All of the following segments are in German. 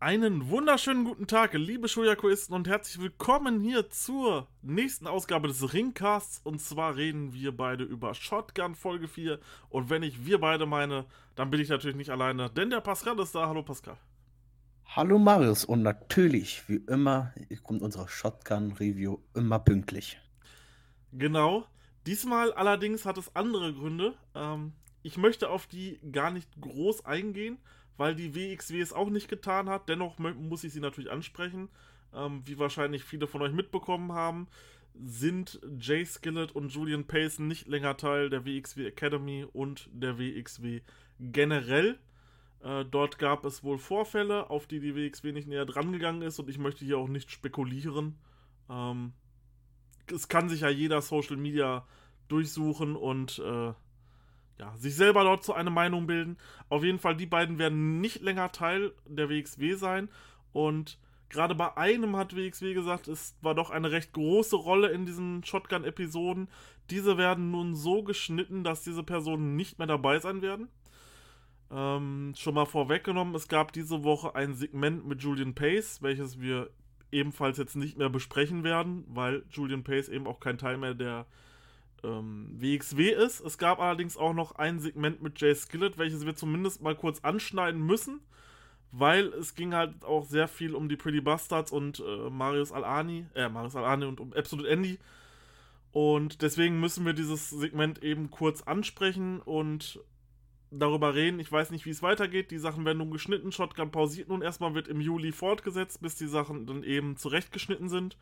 Einen wunderschönen guten Tag, liebe Shoyakuisten und herzlich willkommen hier zur nächsten Ausgabe des Ringcasts. Und zwar reden wir beide über Shotgun Folge 4. Und wenn ich wir beide meine, dann bin ich natürlich nicht alleine, denn der Pascal ist da. Hallo Pascal. Hallo Marius und natürlich, wie immer, kommt unsere Shotgun Review immer pünktlich. Genau. Diesmal allerdings hat es andere Gründe. Ähm, ich möchte auf die gar nicht groß eingehen weil die WXW es auch nicht getan hat. Dennoch muss ich sie natürlich ansprechen. Ähm, wie wahrscheinlich viele von euch mitbekommen haben, sind Jay Skillett und Julian Payson nicht länger Teil der WXW Academy und der WXW generell. Äh, dort gab es wohl Vorfälle, auf die die WXW nicht näher drangegangen ist und ich möchte hier auch nicht spekulieren. Ähm, es kann sich ja jeder Social Media durchsuchen und äh, ja, sich selber dort zu einer Meinung bilden. Auf jeden Fall, die beiden werden nicht länger Teil der WXW sein. Und gerade bei einem hat WXW gesagt, es war doch eine recht große Rolle in diesen Shotgun-Episoden. Diese werden nun so geschnitten, dass diese Personen nicht mehr dabei sein werden. Ähm, schon mal vorweggenommen, es gab diese Woche ein Segment mit Julian Pace, welches wir ebenfalls jetzt nicht mehr besprechen werden, weil Julian Pace eben auch kein Teil mehr der ähm, WXW ist. Es gab allerdings auch noch ein Segment mit Jay Skillett, welches wir zumindest mal kurz anschneiden müssen, weil es ging halt auch sehr viel um die Pretty Bastards und äh, Marius Alani, äh, Marius Alani und um Absolute Andy. Und deswegen müssen wir dieses Segment eben kurz ansprechen und darüber reden. Ich weiß nicht, wie es weitergeht. Die Sachen werden nun geschnitten. Shotgun pausiert nun erstmal, wird im Juli fortgesetzt, bis die Sachen dann eben zurechtgeschnitten sind.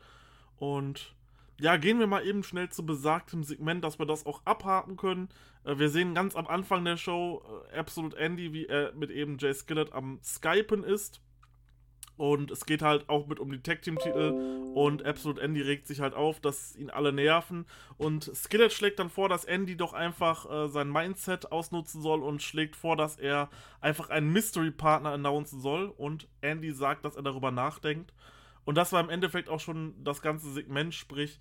Und ja, gehen wir mal eben schnell zu besagtem Segment, dass wir das auch abhaken können. Äh, wir sehen ganz am Anfang der Show äh, Absolute Andy, wie er mit eben Jay Skillett am Skypen ist. Und es geht halt auch mit um die Tag Team Titel und Absolute Andy regt sich halt auf, dass ihn alle nerven und Skillet schlägt dann vor, dass Andy doch einfach äh, sein Mindset ausnutzen soll und schlägt vor, dass er einfach einen Mystery Partner announcen soll und Andy sagt, dass er darüber nachdenkt und das war im Endeffekt auch schon das ganze Segment, sprich,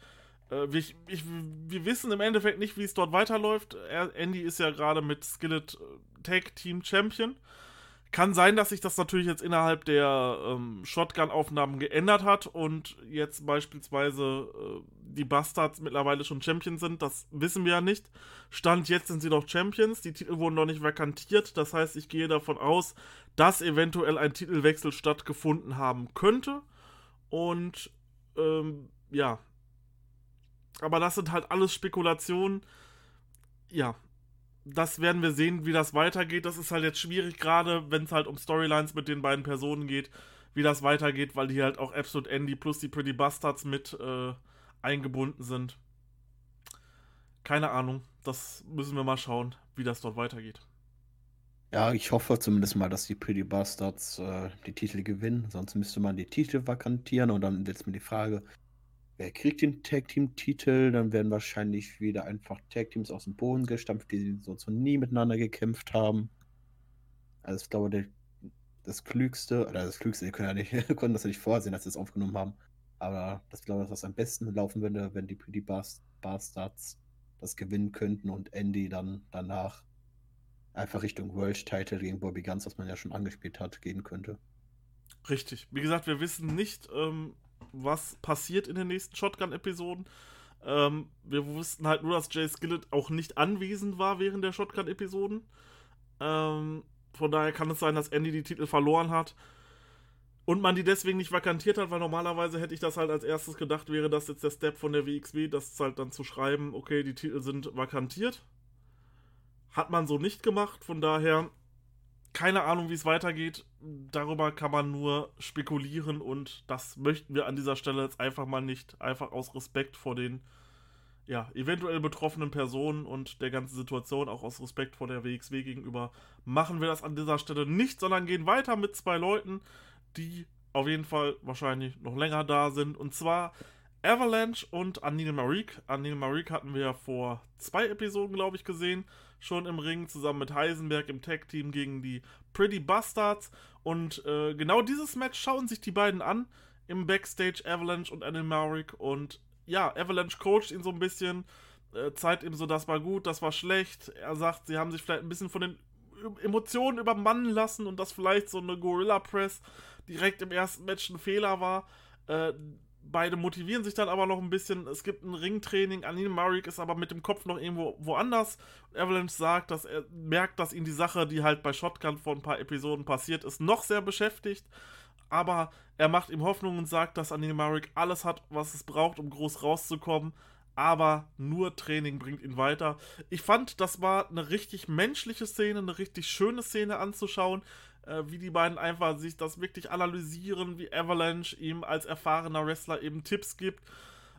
äh, wir, ich, wir wissen im Endeffekt nicht, wie es dort weiterläuft. Er, Andy ist ja gerade mit Skillet äh, Tag Team Champion. Kann sein, dass sich das natürlich jetzt innerhalb der ähm, Shotgun-Aufnahmen geändert hat und jetzt beispielsweise äh, die Bastards mittlerweile schon Champions sind. Das wissen wir ja nicht. Stand jetzt sind sie doch Champions. Die Titel wurden noch nicht vakantiert. Das heißt, ich gehe davon aus, dass eventuell ein Titelwechsel stattgefunden haben könnte. Und ähm, ja. Aber das sind halt alles Spekulationen. Ja. Das werden wir sehen, wie das weitergeht. Das ist halt jetzt schwierig, gerade wenn es halt um Storylines mit den beiden Personen geht, wie das weitergeht, weil die halt auch Absolute Andy plus die Pretty Bastards mit äh, eingebunden sind. Keine Ahnung. Das müssen wir mal schauen, wie das dort weitergeht. Ja, ich hoffe zumindest mal, dass die Pretty Bastards äh, die Titel gewinnen. Sonst müsste man die Titel vakantieren und dann setzt mir die Frage, wer kriegt den Tag Team Titel? Dann werden wahrscheinlich wieder einfach Tag Teams aus dem Boden gestampft, die so nie miteinander gekämpft haben. Also ich glaube, der, das Klügste, oder das Klügste, die können ja nicht, konnten das ja nicht vorsehen, dass sie es aufgenommen haben. Aber das glaube ich, was am besten laufen würde, wenn die Pretty Bastards das gewinnen könnten und Andy dann danach einfach Richtung World Title gegen Bobby Guns, was man ja schon angespielt hat, gehen könnte. Richtig. Wie gesagt, wir wissen nicht, ähm, was passiert in den nächsten Shotgun-Episoden. Ähm, wir wussten halt nur, dass Jay Skillett auch nicht anwesend war während der Shotgun-Episoden. Ähm, von daher kann es sein, dass Andy die Titel verloren hat. Und man die deswegen nicht vakantiert hat, weil normalerweise hätte ich das halt als erstes gedacht, wäre das jetzt der Step von der WXW, das halt dann zu schreiben, okay, die Titel sind vakantiert. Hat man so nicht gemacht, von daher keine Ahnung, wie es weitergeht. Darüber kann man nur spekulieren und das möchten wir an dieser Stelle jetzt einfach mal nicht. Einfach aus Respekt vor den ja, eventuell betroffenen Personen und der ganzen Situation, auch aus Respekt vor der WXW gegenüber, machen wir das an dieser Stelle nicht, sondern gehen weiter mit zwei Leuten, die auf jeden Fall wahrscheinlich noch länger da sind. Und zwar Avalanche und Anil Marik. Anil Marik hatten wir ja vor zwei Episoden, glaube ich, gesehen schon im Ring, zusammen mit Heisenberg im Tag-Team gegen die Pretty Bastards. Und äh, genau dieses Match schauen sich die beiden an im Backstage Avalanche und Animaric. Und ja, Avalanche coacht ihn so ein bisschen, äh, zeigt ihm so, das war gut, das war schlecht. Er sagt, sie haben sich vielleicht ein bisschen von den Emotionen übermannen lassen und dass vielleicht so eine Gorilla Press direkt im ersten Match ein Fehler war. Äh, beide motivieren sich dann aber noch ein bisschen. Es gibt ein Ringtraining. Anine Marik ist aber mit dem Kopf noch irgendwo woanders. Avalanche sagt, dass er merkt, dass ihn die Sache, die halt bei Shotgun vor ein paar Episoden passiert ist, noch sehr beschäftigt. Aber er macht ihm Hoffnung und sagt, dass Anine Marik alles hat, was es braucht, um groß rauszukommen. Aber nur Training bringt ihn weiter. Ich fand, das war eine richtig menschliche Szene, eine richtig schöne Szene anzuschauen äh, wie die beiden einfach sich das wirklich analysieren, wie Avalanche ihm als erfahrener Wrestler eben Tipps gibt.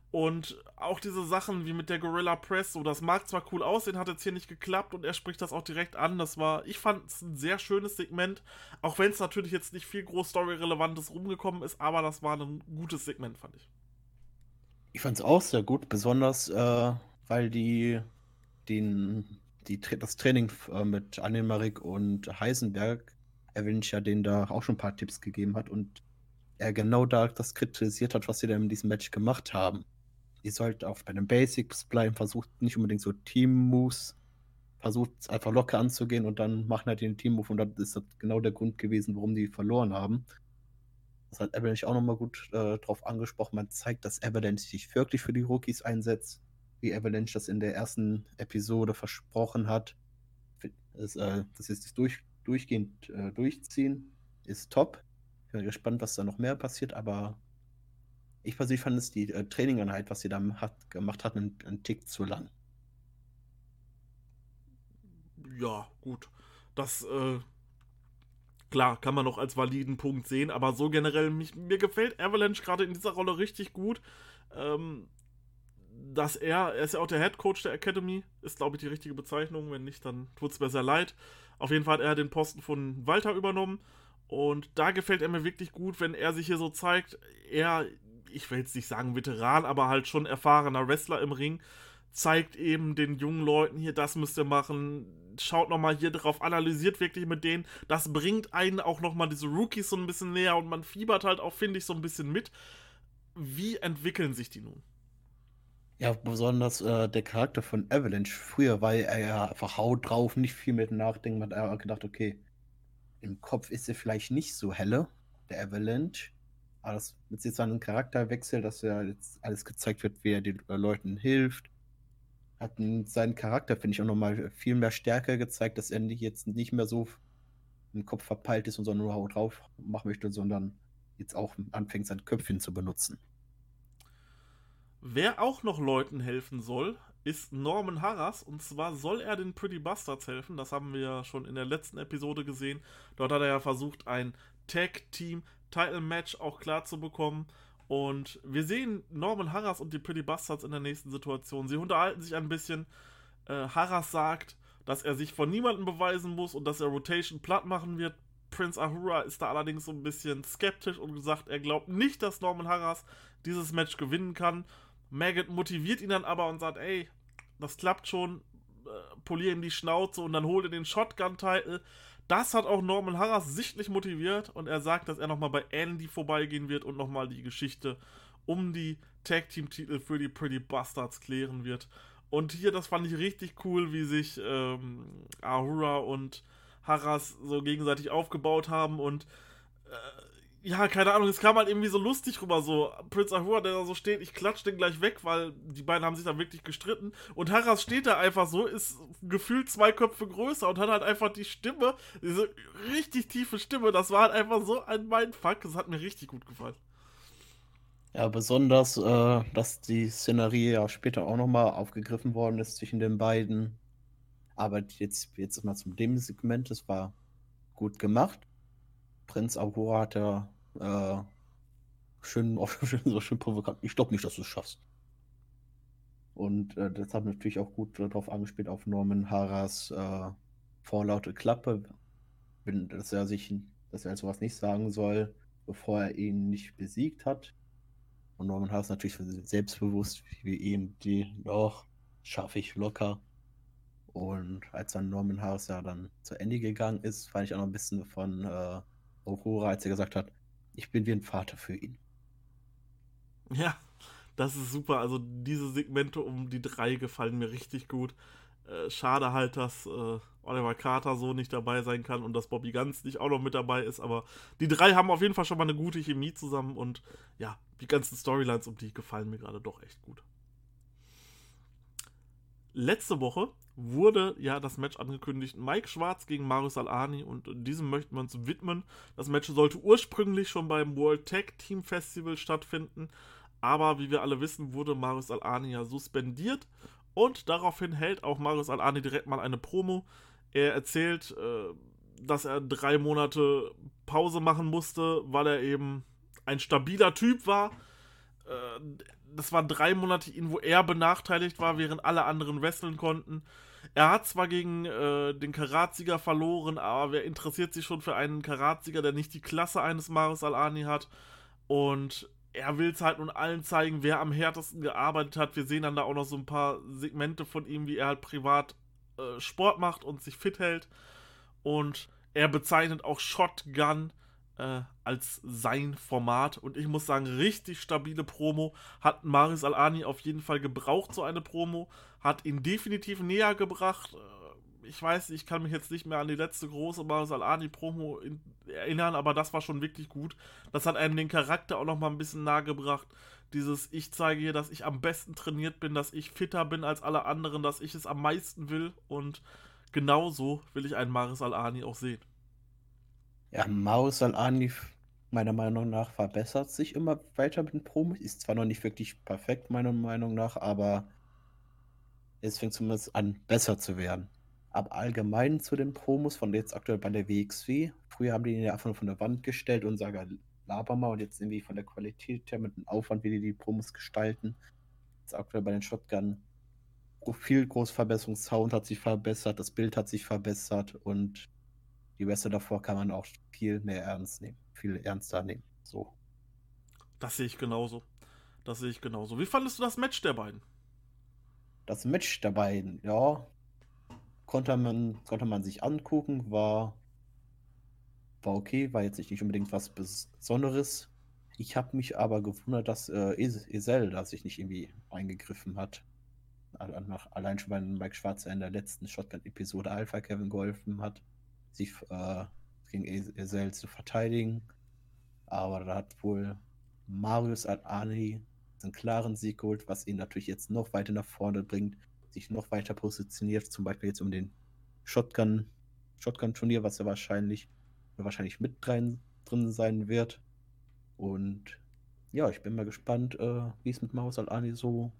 Und auch diese Sachen wie mit der Gorilla Press, so das mag zwar cool aussehen, hat jetzt hier nicht geklappt und er spricht das auch direkt an. Das war, ich fand es ein sehr schönes Segment, auch wenn es natürlich jetzt nicht viel groß Story-Relevantes rumgekommen ist, aber das war ein gutes Segment, fand ich. Ich fand es auch sehr gut, besonders äh, weil die, den, die das Training äh, mit Annemarik und Heisenberg Avenge ja denen da auch schon ein paar Tipps gegeben hat und er genau da das kritisiert hat, was sie da in diesem Match gemacht haben. Ihr sollt auch bei den Basics bleiben, versucht nicht unbedingt so Team-Moves, versucht es einfach locker anzugehen und dann machen halt den Team-Move und das ist genau der Grund gewesen, warum die verloren haben. Das hat Avalanche auch nochmal gut äh, drauf angesprochen. Man zeigt, dass Avalanche sich wirklich für die Rookies einsetzt, wie Avalanche das in der ersten Episode versprochen hat. Das, äh, das ist das durch, durchgehend äh, durchziehen, ist top. Ich bin gespannt, was da noch mehr passiert, aber ich persönlich fand es die äh, Trainingeinheit, was sie da hat, gemacht hat, einen, einen Tick zu lang. Ja, gut. Das, äh, klar, kann man noch als validen Punkt sehen, aber so generell, mich, mir gefällt Avalanche gerade in dieser Rolle richtig gut. Ähm, dass er, er ist ja auch der Head Coach der Academy, ist glaube ich die richtige Bezeichnung, wenn nicht, dann tut es mir sehr leid. Auf jeden Fall hat er den Posten von Walter übernommen und da gefällt er mir wirklich gut, wenn er sich hier so zeigt, er, ich will jetzt nicht sagen Veteran, aber halt schon erfahrener Wrestler im Ring, zeigt eben den jungen Leuten hier, das müsst ihr machen, schaut nochmal hier drauf, analysiert wirklich mit denen, das bringt einen auch nochmal diese Rookies so ein bisschen näher und man fiebert halt auch, finde ich, so ein bisschen mit. Wie entwickeln sich die nun? Ja, besonders äh, der Charakter von Avalanche. Früher war er ja einfach Haut drauf, nicht viel mit Nachdenken. Man hat gedacht, okay, im Kopf ist er vielleicht nicht so helle, der Avalanche. Aber das, mit jetzt seinem Charakterwechsel, dass er jetzt alles gezeigt wird, wie er den äh, Leuten hilft, hat seinen Charakter, finde ich, auch nochmal viel mehr Stärke gezeigt, dass er jetzt nicht mehr so im Kopf verpeilt ist und so nur Haut drauf machen möchte, sondern jetzt auch anfängt, sein Köpfchen zu benutzen. Wer auch noch Leuten helfen soll, ist Norman Harras. Und zwar soll er den Pretty Bastards helfen. Das haben wir ja schon in der letzten Episode gesehen. Dort hat er ja versucht, ein Tag-Team-Title-Match auch klar zu bekommen. Und wir sehen Norman Harras und die Pretty Bastards in der nächsten Situation. Sie unterhalten sich ein bisschen. Äh, Harras sagt, dass er sich von niemandem beweisen muss und dass er Rotation platt machen wird. Prince Ahura ist da allerdings so ein bisschen skeptisch und gesagt, er glaubt nicht, dass Norman Harras dieses Match gewinnen kann Maggot motiviert ihn dann aber und sagt, ey, das klappt schon, äh, polier ihm die Schnauze und dann holt er den Shotgun-Title. Das hat auch Norman Harras sichtlich motiviert und er sagt, dass er nochmal bei Andy vorbeigehen wird und nochmal die Geschichte um die Tag-Team-Titel für die Pretty Bastards klären wird. Und hier, das fand ich richtig cool, wie sich ähm, Ahura und Harras so gegenseitig aufgebaut haben und äh, ja, keine Ahnung, es kam halt irgendwie so lustig rüber, so Prince Ahura, der da so steht, ich klatsch den gleich weg, weil die beiden haben sich da wirklich gestritten. Und Harras steht da einfach so, ist gefühlt zwei Köpfe größer und hat halt einfach die Stimme, diese richtig tiefe Stimme, das war halt einfach so ein Mindfuck, das hat mir richtig gut gefallen. Ja, besonders, äh, dass die Szenerie ja später auch nochmal aufgegriffen worden ist zwischen den beiden. Aber jetzt, jetzt mal zum dem Segment, das war gut gemacht. Prinz Ahura hat ja äh, schön, schön, so schön provokant. Ich glaube nicht, dass du es schaffst. Und äh, das hat natürlich auch gut darauf angespielt, auf Norman Haras äh, vorlaute Klappe, dass er sich, dass er sowas nicht sagen soll, bevor er ihn nicht besiegt hat. Und Norman Haras natürlich selbstbewusst, wie die, doch, schaffe ich locker. Und als dann Norman Harris ja dann zu Ende gegangen ist, fand ich auch noch ein bisschen von äh, Aurora, als er gesagt hat, ich bin wie ein Vater für ihn. Ja, das ist super. Also diese Segmente um die drei gefallen mir richtig gut. Äh, schade halt, dass äh, Oliver Carter so nicht dabei sein kann und dass Bobby Ganz nicht auch noch mit dabei ist. Aber die drei haben auf jeden Fall schon mal eine gute Chemie zusammen und ja, die ganzen Storylines um die gefallen mir gerade doch echt gut. Letzte Woche wurde ja das Match angekündigt. Mike Schwarz gegen Marius Alani und diesem möchten wir uns widmen. Das Match sollte ursprünglich schon beim World Tag Team Festival stattfinden, aber wie wir alle wissen, wurde Marius Alani ja suspendiert und daraufhin hält auch Marius Alani direkt mal eine Promo. Er erzählt, äh, dass er drei Monate Pause machen musste, weil er eben ein stabiler Typ war. Das waren drei Monate, wo er benachteiligt war, während alle anderen wresteln konnten. Er hat zwar gegen äh, den Karatsieger verloren, aber wer interessiert sich schon für einen Karatsieger, der nicht die Klasse eines Maris Al-Ani hat? Und er will es halt nun allen zeigen, wer am härtesten gearbeitet hat. Wir sehen dann da auch noch so ein paar Segmente von ihm, wie er halt privat äh, Sport macht und sich fit hält. Und er bezeichnet auch Shotgun äh, als sein Format. Und ich muss sagen, richtig stabile Promo. Hat Maris Al-Ani auf jeden Fall gebraucht, so eine Promo. Hat ihn definitiv näher gebracht. Äh, ich weiß, ich kann mich jetzt nicht mehr an die letzte große Maris Al-Ani-Promo erinnern, aber das war schon wirklich gut. Das hat einem den Charakter auch noch mal ein bisschen nahe gebracht. Dieses, ich zeige hier, dass ich am besten trainiert bin, dass ich fitter bin als alle anderen, dass ich es am meisten will. Und genauso will ich einen Maris Al-Ani auch sehen. Ja, Maus Al-Ani, meiner Meinung nach, verbessert sich immer weiter mit den Promos. Ist zwar noch nicht wirklich perfekt, meiner Meinung nach, aber es fängt zumindest an, besser zu werden. Aber allgemein zu den Promos von jetzt aktuell bei der WXW. Früher haben die ja einfach nur von der Wand gestellt und sagen, laber mal. Und jetzt irgendwie von der Qualität her mit dem Aufwand, wie die die Promos gestalten. Jetzt aktuell bei den Shotgun viel Großverbesserung. Sound hat sich verbessert, das Bild hat sich verbessert und die Wrestler davor kann man auch viel mehr ernst nehmen, viel ernster nehmen. So. Das sehe ich genauso. Das sehe ich genauso. Wie fandest du das Match der beiden? Das Match der beiden, ja, konnte man, konnte man sich angucken, war, war okay, war jetzt nicht unbedingt was Besonderes. Ich habe mich aber gewundert, dass äh, Esel da sich nicht irgendwie eingegriffen hat. Allein schon, weil Mike Schwarzer in der letzten Shotgun-Episode Alpha Kevin geholfen hat sich äh, gegen Esel zu verteidigen. Aber da hat wohl Marius Al-Ani einen klaren Sieg geholt, was ihn natürlich jetzt noch weiter nach vorne bringt, sich noch weiter positioniert, zum Beispiel jetzt um den Shotgun, Shotgun-Turnier, was er wahrscheinlich, wahrscheinlich mit drin, drin sein wird. Und ja, ich bin mal gespannt, äh, wie es mit Marius Al-Ani so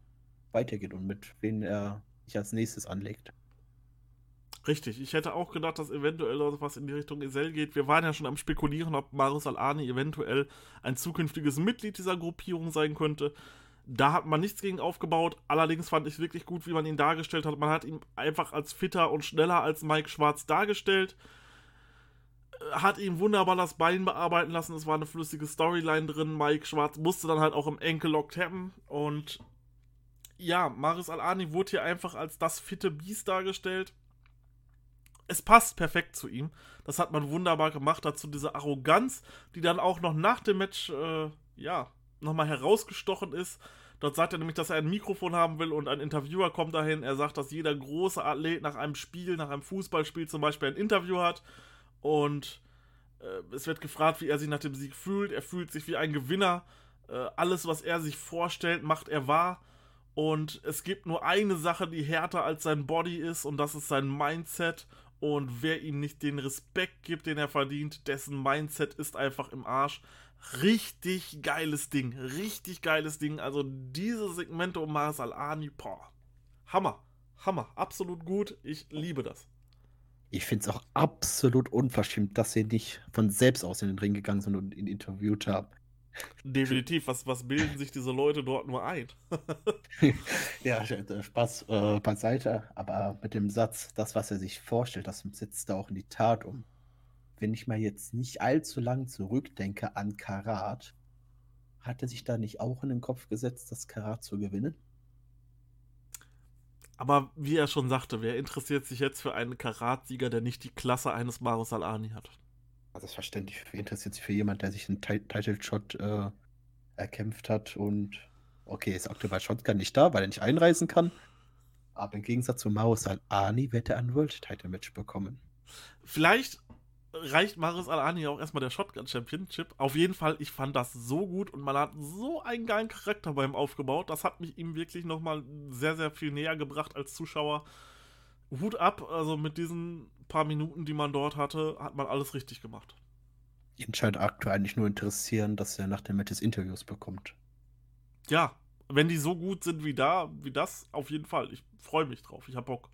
weitergeht und mit wem er sich als nächstes anlegt. Richtig, ich hätte auch gedacht, dass eventuell was in die Richtung Esel geht. Wir waren ja schon am Spekulieren, ob Marius Al-Ani eventuell ein zukünftiges Mitglied dieser Gruppierung sein könnte. Da hat man nichts gegen aufgebaut. Allerdings fand ich wirklich gut, wie man ihn dargestellt hat. Man hat ihn einfach als fitter und schneller als Mike Schwarz dargestellt. Hat ihm wunderbar das Bein bearbeiten lassen. Es war eine flüssige Storyline drin. Mike Schwarz musste dann halt auch im Enkellock tappen. Und ja, Marius Al-Ani wurde hier einfach als das fitte Biest dargestellt es passt perfekt zu ihm. Das hat man wunderbar gemacht. Dazu diese Arroganz, die dann auch noch nach dem Match, äh, ja, nochmal herausgestochen ist. Dort sagt er nämlich, dass er ein Mikrofon haben will und ein Interviewer kommt dahin. Er sagt, dass jeder große Athlet nach einem Spiel, nach einem Fußballspiel zum Beispiel ein Interview hat. Und äh, es wird gefragt, wie er sich nach dem Sieg fühlt. Er fühlt sich wie ein Gewinner. Äh, alles, was er sich vorstellt, macht er wahr. Und es gibt nur eine Sache, die härter als sein Body ist, und das ist sein Mindset. Und wer ihm nicht den Respekt gibt, den er verdient, dessen Mindset ist einfach im Arsch. Richtig geiles Ding. Richtig geiles Ding. Also diese Segmente um Mars Al-Ani, boah. Hammer. Hammer. Absolut gut. Ich liebe das. Ich finde es auch absolut unverschämt, dass sie nicht von selbst aus in den Ring gegangen sind und ihn interviewt haben. Definitiv. Was, was bilden sich diese Leute dort nur ein? ja, Spaß äh, beiseite. Aber mit dem Satz, das, was er sich vorstellt, das setzt er auch in die Tat um. Wenn ich mal jetzt nicht allzu lang zurückdenke an Karat, hat er sich da nicht auch in den Kopf gesetzt, das Karat zu gewinnen? Aber wie er schon sagte, wer interessiert sich jetzt für einen Karatsieger, der nicht die Klasse eines Marus Al-Ani hat? Also ist verständlich. Wie interessiert sich für jemand, der sich einen Title-Shot äh, erkämpft hat und okay, ist aktuell bei Shotgun nicht da, weil er nicht einreisen kann. Aber im Gegensatz zu Maus Al-Ani wird er ein World Title Match bekommen. Vielleicht reicht Maris Al-Ani auch erstmal der Shotgun Championship. Auf jeden Fall, ich fand das so gut und man hat so einen geilen Charakter bei ihm aufgebaut. Das hat mich ihm wirklich nochmal sehr, sehr viel näher gebracht als Zuschauer. Hut ab, also mit diesen paar Minuten, die man dort hatte, hat man alles richtig gemacht. Ihn scheint aktuell eigentlich nur interessieren, dass er nach dem Matches Interviews bekommt. Ja, wenn die so gut sind wie da, wie das, auf jeden Fall. Ich freue mich drauf. Ich hab Bock.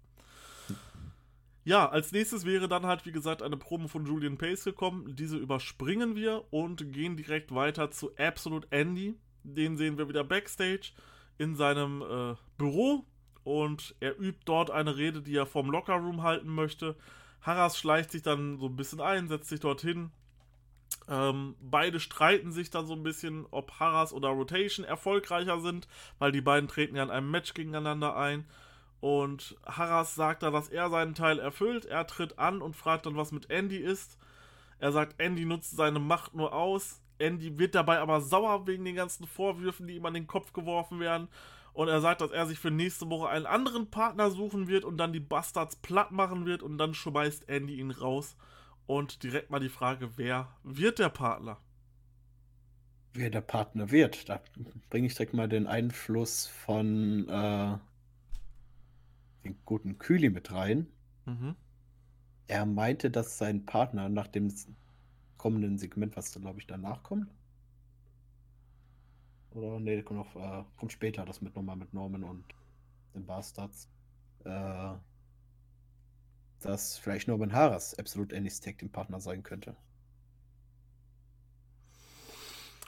Ja, als nächstes wäre dann halt, wie gesagt, eine Promo von Julian Pace gekommen. Diese überspringen wir und gehen direkt weiter zu Absolute Andy. Den sehen wir wieder backstage in seinem äh, Büro und er übt dort eine Rede, die er vom Lockerroom halten möchte. Harras schleicht sich dann so ein bisschen ein, setzt sich dorthin, ähm, beide streiten sich dann so ein bisschen, ob Harras oder Rotation erfolgreicher sind, weil die beiden treten ja in einem Match gegeneinander ein. Und Harras sagt da, dass er seinen Teil erfüllt. Er tritt an und fragt dann, was mit Andy ist. Er sagt, Andy nutzt seine Macht nur aus. Andy wird dabei aber sauer wegen den ganzen Vorwürfen, die ihm an den Kopf geworfen werden. Und er sagt, dass er sich für nächste Woche einen anderen Partner suchen wird und dann die Bastards platt machen wird. Und dann schmeißt Andy ihn raus. Und direkt mal die Frage, wer wird der Partner? Wer der Partner wird, da bringe ich direkt mal den Einfluss von äh, den guten Kühli mit rein. Mhm. Er meinte, dass sein Partner nach dem kommenden Segment, was da glaube ich danach kommt. Oder nee, kommt, noch, äh, kommt später, das mit nochmal mit Norman und den Bastards. Äh, dass vielleicht Norman Harras absolut Annie's Tag Team Partner sein könnte.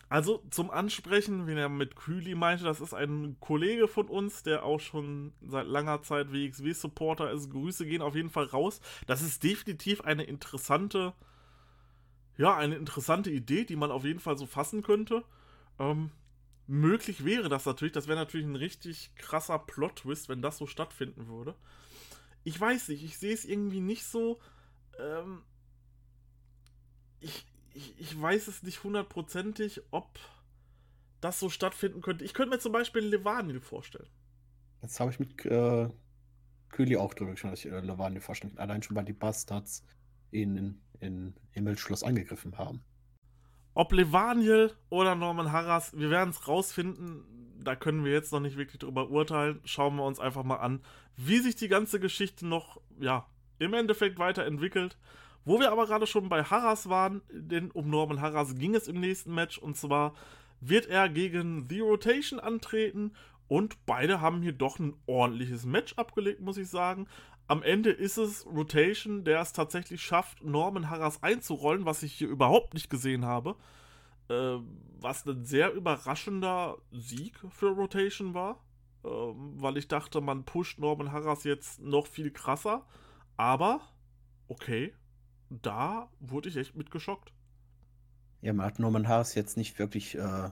Also zum Ansprechen, wenn er mit Kühli meinte, das ist ein Kollege von uns, der auch schon seit langer Zeit WXW-Supporter ist. Grüße gehen auf jeden Fall raus. Das ist definitiv eine interessante, ja, eine interessante Idee, die man auf jeden Fall so fassen könnte. Ähm, möglich wäre das natürlich. Das wäre natürlich ein richtig krasser Plot-Twist, wenn das so stattfinden würde ich weiß nicht, ich sehe es irgendwie nicht so. Ähm, ich, ich, ich weiß es nicht hundertprozentig, ob das so stattfinden könnte. Ich könnte mir zum Beispiel Levanil vorstellen. Jetzt habe ich mit äh, Kühli auch drüber gesprochen, dass ich äh, Levanil vorstellen. Allein schon, weil die Bastards ihn in, in Himmelsschloss angegriffen haben. Ob Levaniel oder Norman Harras, wir werden es rausfinden da können wir jetzt noch nicht wirklich drüber urteilen. Schauen wir uns einfach mal an, wie sich die ganze Geschichte noch, ja, im Endeffekt weiterentwickelt. Wo wir aber gerade schon bei Harras waren, denn um Norman Harras ging es im nächsten Match und zwar wird er gegen The Rotation antreten und beide haben hier doch ein ordentliches Match abgelegt, muss ich sagen. Am Ende ist es Rotation, der es tatsächlich schafft, Norman Harras einzurollen, was ich hier überhaupt nicht gesehen habe äh, was ein sehr überraschender Sieg für Rotation war, äh, weil ich dachte, man pusht Norman Harras jetzt noch viel krasser, aber okay, da wurde ich echt mit geschockt. Ja, man hat Norman Harras jetzt nicht wirklich äh,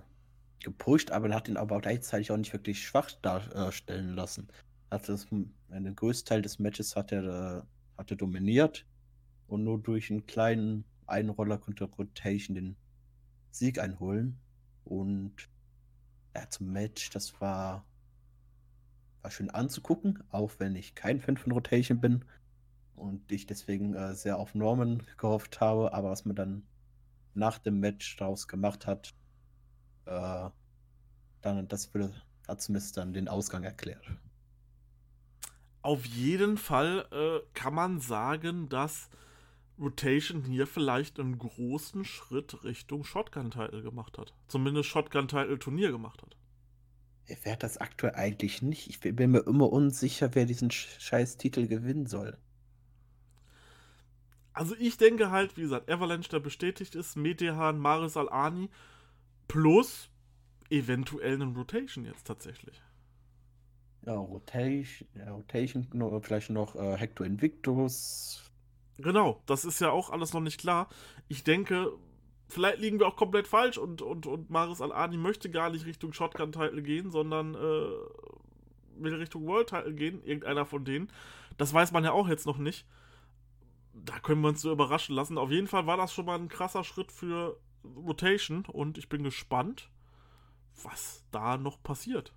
gepusht, aber man hat ihn aber gleichzeitig auch nicht wirklich schwach darstellen lassen. Hat das, einen größten Teil des Matches hat er, äh, hat er dominiert und nur durch einen kleinen Einroller konnte Rotation den Sieg einholen. Und ja, zum Match, das war, war schön anzugucken, auch wenn ich kein Fan von Rotation bin und ich deswegen äh, sehr auf Norman gehofft habe, aber was man dann nach dem Match daraus gemacht hat, äh, dann das würde, hat zumindest dann den Ausgang erklärt. Auf jeden Fall äh, kann man sagen, dass Rotation hier vielleicht einen großen Schritt Richtung Shotgun-Title gemacht hat. Zumindest Shotgun-Title-Turnier gemacht hat. Wer hat das aktuell eigentlich nicht? Ich bin mir immer unsicher, wer diesen scheiß Titel gewinnen soll. Also ich denke halt, wie gesagt, Avalanche, der bestätigt ist, Metehan, Maris Al-Ani plus eventuell einen Rotation jetzt tatsächlich. Ja, Rotation, Rotation vielleicht noch äh, Hector Invictus, Genau, das ist ja auch alles noch nicht klar. Ich denke, vielleicht liegen wir auch komplett falsch und, und, und Maris Al-Ani möchte gar nicht Richtung Shotgun-Title gehen, sondern äh, will Richtung World-Title gehen, irgendeiner von denen. Das weiß man ja auch jetzt noch nicht. Da können wir uns so überraschen lassen. Auf jeden Fall war das schon mal ein krasser Schritt für Rotation und ich bin gespannt, was da noch passiert.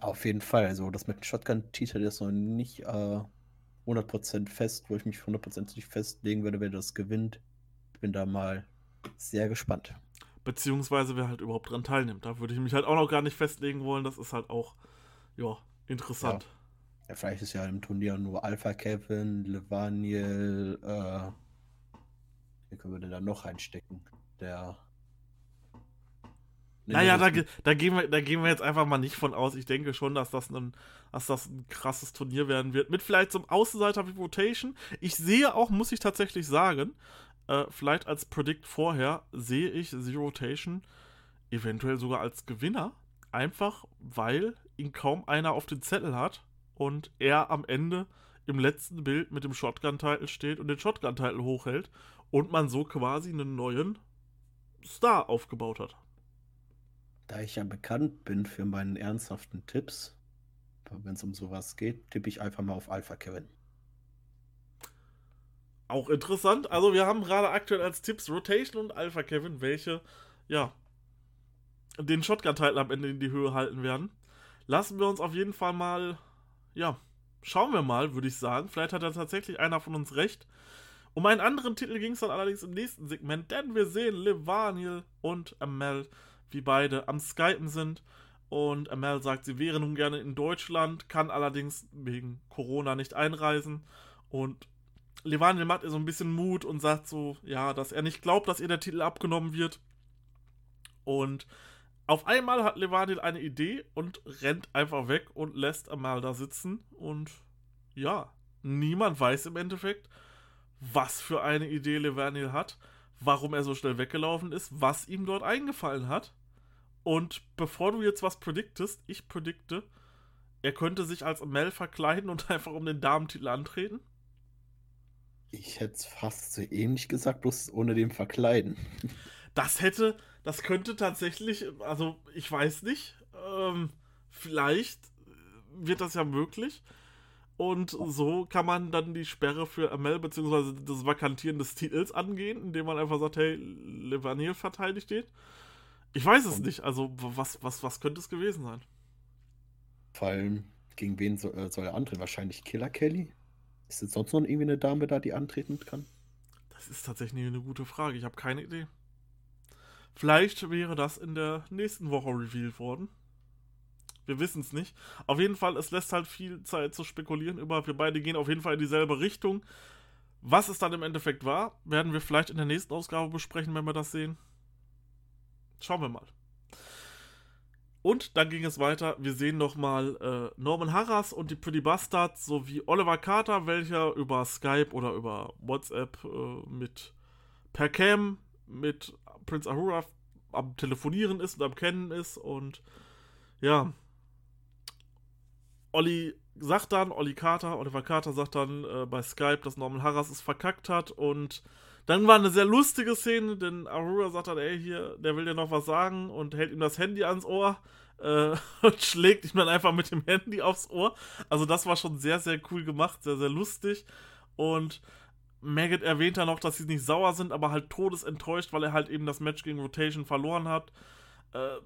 Auf jeden Fall. Also das mit dem Shotgun-Titel ist noch nicht äh, 100% fest, wo ich mich 100% festlegen würde, wer das gewinnt. Ich bin da mal sehr gespannt. Beziehungsweise wer halt überhaupt dran teilnimmt. Da würde ich mich halt auch noch gar nicht festlegen wollen. Das ist halt auch, ja, interessant. Ja. Ja, vielleicht ist ja im Turnier nur Alpha Kevin, Levaniel, äh, wie können wir denn da noch reinstecken? Der. Naja, da, da, gehen wir, da gehen wir jetzt einfach mal nicht von aus. Ich denke schon, dass das, ein, dass das ein krasses Turnier werden wird. Mit vielleicht zum Außenseiter wie Rotation. Ich sehe auch, muss ich tatsächlich sagen, äh, vielleicht als Predict vorher, sehe ich Zero Rotation eventuell sogar als Gewinner. Einfach weil ihn kaum einer auf den Zettel hat und er am Ende im letzten Bild mit dem Shotgun-Title steht und den Shotgun-Title hochhält und man so quasi einen neuen Star aufgebaut hat. Da ich ja bekannt bin für meinen ernsthaften Tipps, wenn es um sowas geht, tippe ich einfach mal auf Alpha Kevin. Auch interessant. Also wir haben gerade aktuell als Tipps Rotation und Alpha Kevin, welche, ja, den Shotgun-Title am Ende in die Höhe halten werden. Lassen wir uns auf jeden Fall mal ja, schauen wir mal, würde ich sagen. Vielleicht hat ja tatsächlich einer von uns recht. Um einen anderen Titel ging es dann allerdings im nächsten Segment, denn wir sehen Levaniel und Amel, wie beide am Skypen sind. Und Amel sagt, sie wäre nun gerne in Deutschland, kann allerdings wegen Corona nicht einreisen. Und Levaniel macht ihr so ein bisschen Mut und sagt so, ja, dass er nicht glaubt, dass ihr der Titel abgenommen wird. Und auf einmal hat Levadil eine Idee und rennt einfach weg und lässt Amal da sitzen. Und ja, niemand weiß im Endeffekt, was für eine Idee Levadil hat, warum er so schnell weggelaufen ist, was ihm dort eingefallen hat. Und bevor du jetzt was prediktest, ich predikte, er könnte sich als Mel verkleiden und einfach um den Damentitel antreten. Ich hätte es fast so ähnlich gesagt, bloß ohne dem Verkleiden. Das hätte, das könnte tatsächlich, also ich weiß nicht, ähm, vielleicht wird das ja möglich. Und so kann man dann die Sperre für Amel bzw. das Vakantieren des Titels angehen, indem man einfach sagt, hey, Levanier verteidigt den. Ich weiß es nicht. Also, was, was, was könnte es gewesen sein? Vor allem, gegen wen soll, äh, soll er antreten? Wahrscheinlich Killer Kelly? Ist es sonst noch irgendwie eine Dame da, die antreten kann? Das ist tatsächlich eine gute Frage. Ich habe keine Idee. Vielleicht wäre das in der nächsten Woche revealed worden. Wir wissen es nicht. Auf jeden Fall, es lässt halt viel Zeit zu spekulieren über. Wir beide gehen auf jeden Fall in dieselbe Richtung. Was es dann im Endeffekt war, werden wir vielleicht in der nächsten Ausgabe besprechen, wenn wir das sehen. Schauen wir mal. Und dann ging es weiter. Wir sehen nochmal äh, Norman Harras und die Pretty Bastards sowie Oliver Carter, welcher über Skype oder über WhatsApp äh, mit per Cam mit Prince Ahura am Telefonieren ist und am Kennen ist und ja. Olli sagt dann, Olli Carter, Oliver Carter sagt dann äh, bei Skype, dass Norman Harras es verkackt hat und dann war eine sehr lustige Szene, denn Ahura sagt dann, ey, hier, der will dir noch was sagen und hält ihm das Handy ans Ohr äh, und schlägt ihm dann einfach mit dem Handy aufs Ohr. Also das war schon sehr, sehr cool gemacht, sehr, sehr lustig und Maggot erwähnt dann noch, dass sie nicht sauer sind, aber halt todesenttäuscht, weil er halt eben das Match gegen Rotation verloren hat. Äh,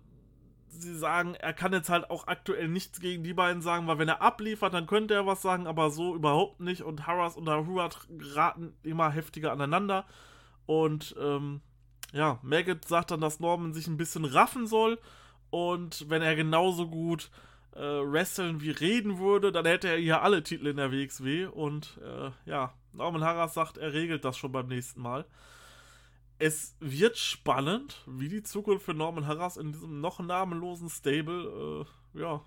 sie sagen, er kann jetzt halt auch aktuell nichts gegen die beiden sagen, weil wenn er abliefert, dann könnte er was sagen, aber so überhaupt nicht. Und Harras und Ahurat geraten immer heftiger aneinander. Und ähm, ja, Maggot sagt dann, dass Norman sich ein bisschen raffen soll. Und wenn er genauso gut äh, wresteln wie reden würde, dann hätte er hier alle Titel in der WXW. Und äh, ja, Norman Harras sagt, er regelt das schon beim nächsten Mal. Es wird spannend, wie die Zukunft für Norman Harras in diesem noch namenlosen Stable äh, ja,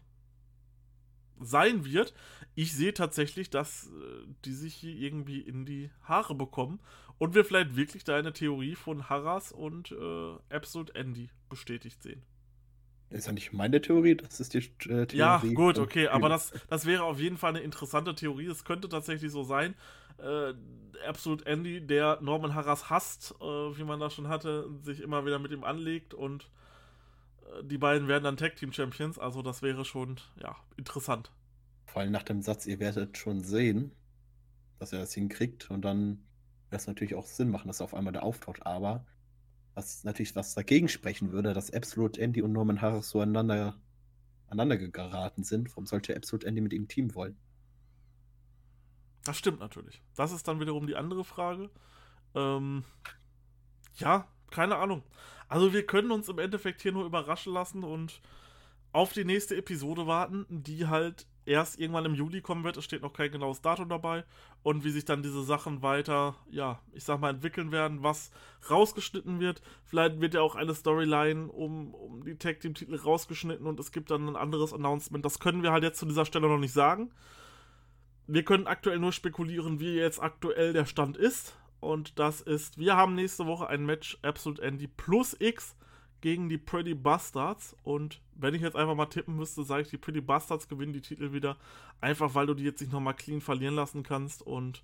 sein wird. Ich sehe tatsächlich, dass äh, die sich hier irgendwie in die Haare bekommen und wir vielleicht wirklich deine Theorie von Harras und äh, Absolute Andy bestätigt sehen. Ist ja nicht meine Theorie, das ist die äh, Theorie. Ja, gut, okay, aber das, das wäre auf jeden Fall eine interessante Theorie. Es könnte tatsächlich so sein äh, Absolute Andy, der Norman Harras hasst, äh, wie man das schon hatte, sich immer wieder mit ihm anlegt und äh, die beiden werden dann Tag Team Champions. Also das wäre schon, ja, interessant. Vor allem nach dem Satz, ihr werdet schon sehen, dass er das hinkriegt und dann wird es natürlich auch Sinn machen, dass er auf einmal da auftaucht. Aber was natürlich was dagegen sprechen würde, dass Absolute Andy und Norman Harras zueinander aneinander geraten sind. Warum sollte Absolute Andy mit ihm Team wollen? Das stimmt natürlich. Das ist dann wiederum die andere Frage. Ähm, ja, keine Ahnung. Also wir können uns im Endeffekt hier nur überraschen lassen und auf die nächste Episode warten, die halt erst irgendwann im Juli kommen wird. Es steht noch kein genaues Datum dabei. Und wie sich dann diese Sachen weiter, ja, ich sag mal, entwickeln werden, was rausgeschnitten wird. Vielleicht wird ja auch eine Storyline um, um die Tag Team Titel rausgeschnitten und es gibt dann ein anderes Announcement. Das können wir halt jetzt zu dieser Stelle noch nicht sagen. Wir können aktuell nur spekulieren, wie jetzt aktuell der Stand ist. Und das ist, wir haben nächste Woche ein Match Absolute Andy plus X gegen die Pretty Bastards. Und wenn ich jetzt einfach mal tippen müsste, sage ich, die Pretty Bastards gewinnen die Titel wieder. Einfach weil du die jetzt nicht nochmal clean verlieren lassen kannst. Und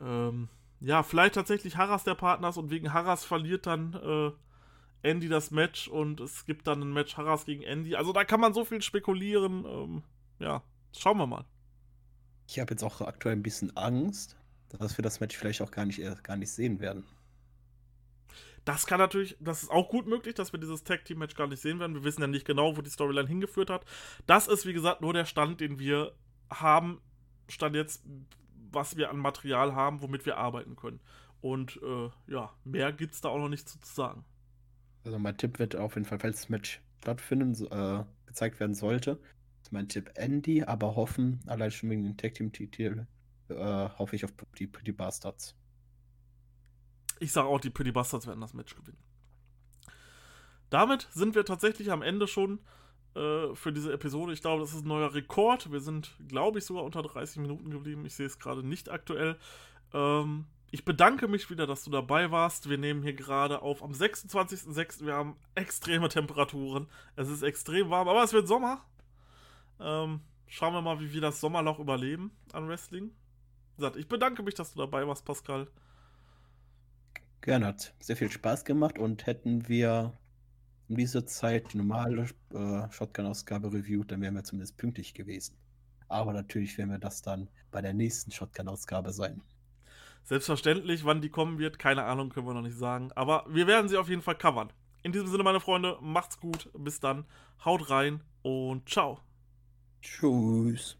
ähm, ja, vielleicht tatsächlich Harras der Partner ist und wegen Harras verliert dann äh, Andy das Match und es gibt dann ein Match Harras gegen Andy. Also da kann man so viel spekulieren. Ähm, ja, schauen wir mal. Ich habe jetzt auch aktuell ein bisschen Angst, dass wir das Match vielleicht auch gar nicht, gar nicht sehen werden. Das kann natürlich, das ist auch gut möglich, dass wir dieses Tag Team Match gar nicht sehen werden. Wir wissen ja nicht genau, wo die Storyline hingeführt hat. Das ist, wie gesagt, nur der Stand, den wir haben. Stand jetzt, was wir an Material haben, womit wir arbeiten können. Und äh, ja, mehr gibt es da auch noch nicht zu, sagen. Also mein Tipp wird auf jeden Fall, falls das Match stattfinden, äh, gezeigt werden sollte, mein Tipp Andy, aber hoffen, allein schon wegen den Tag Team Titel, äh, hoffe ich auf die Pretty Bastards. Ich sage auch, die Pretty Bastards werden das Match gewinnen. Damit sind wir tatsächlich am Ende schon äh, für diese Episode. Ich glaube, das ist ein neuer Rekord. Wir sind, glaube ich, sogar unter 30 Minuten geblieben. Ich sehe es gerade nicht aktuell. Ähm, ich bedanke mich wieder, dass du dabei warst. Wir nehmen hier gerade auf am 26.06. Wir haben extreme Temperaturen. Es ist extrem warm, aber es wird Sommer. Ähm, schauen wir mal, wie wir das Sommerloch überleben an Wrestling. Ich bedanke mich, dass du dabei warst, Pascal. Gerne, hat sehr viel Spaß gemacht und hätten wir um diese Zeit die normale äh, Shotgun-Ausgabe reviewt, dann wären wir zumindest pünktlich gewesen. Aber natürlich werden wir das dann bei der nächsten Shotgun-Ausgabe sein. Selbstverständlich, wann die kommen wird, keine Ahnung, können wir noch nicht sagen. Aber wir werden sie auf jeden Fall covern. In diesem Sinne, meine Freunde, macht's gut. Bis dann. Haut rein und ciao. choose.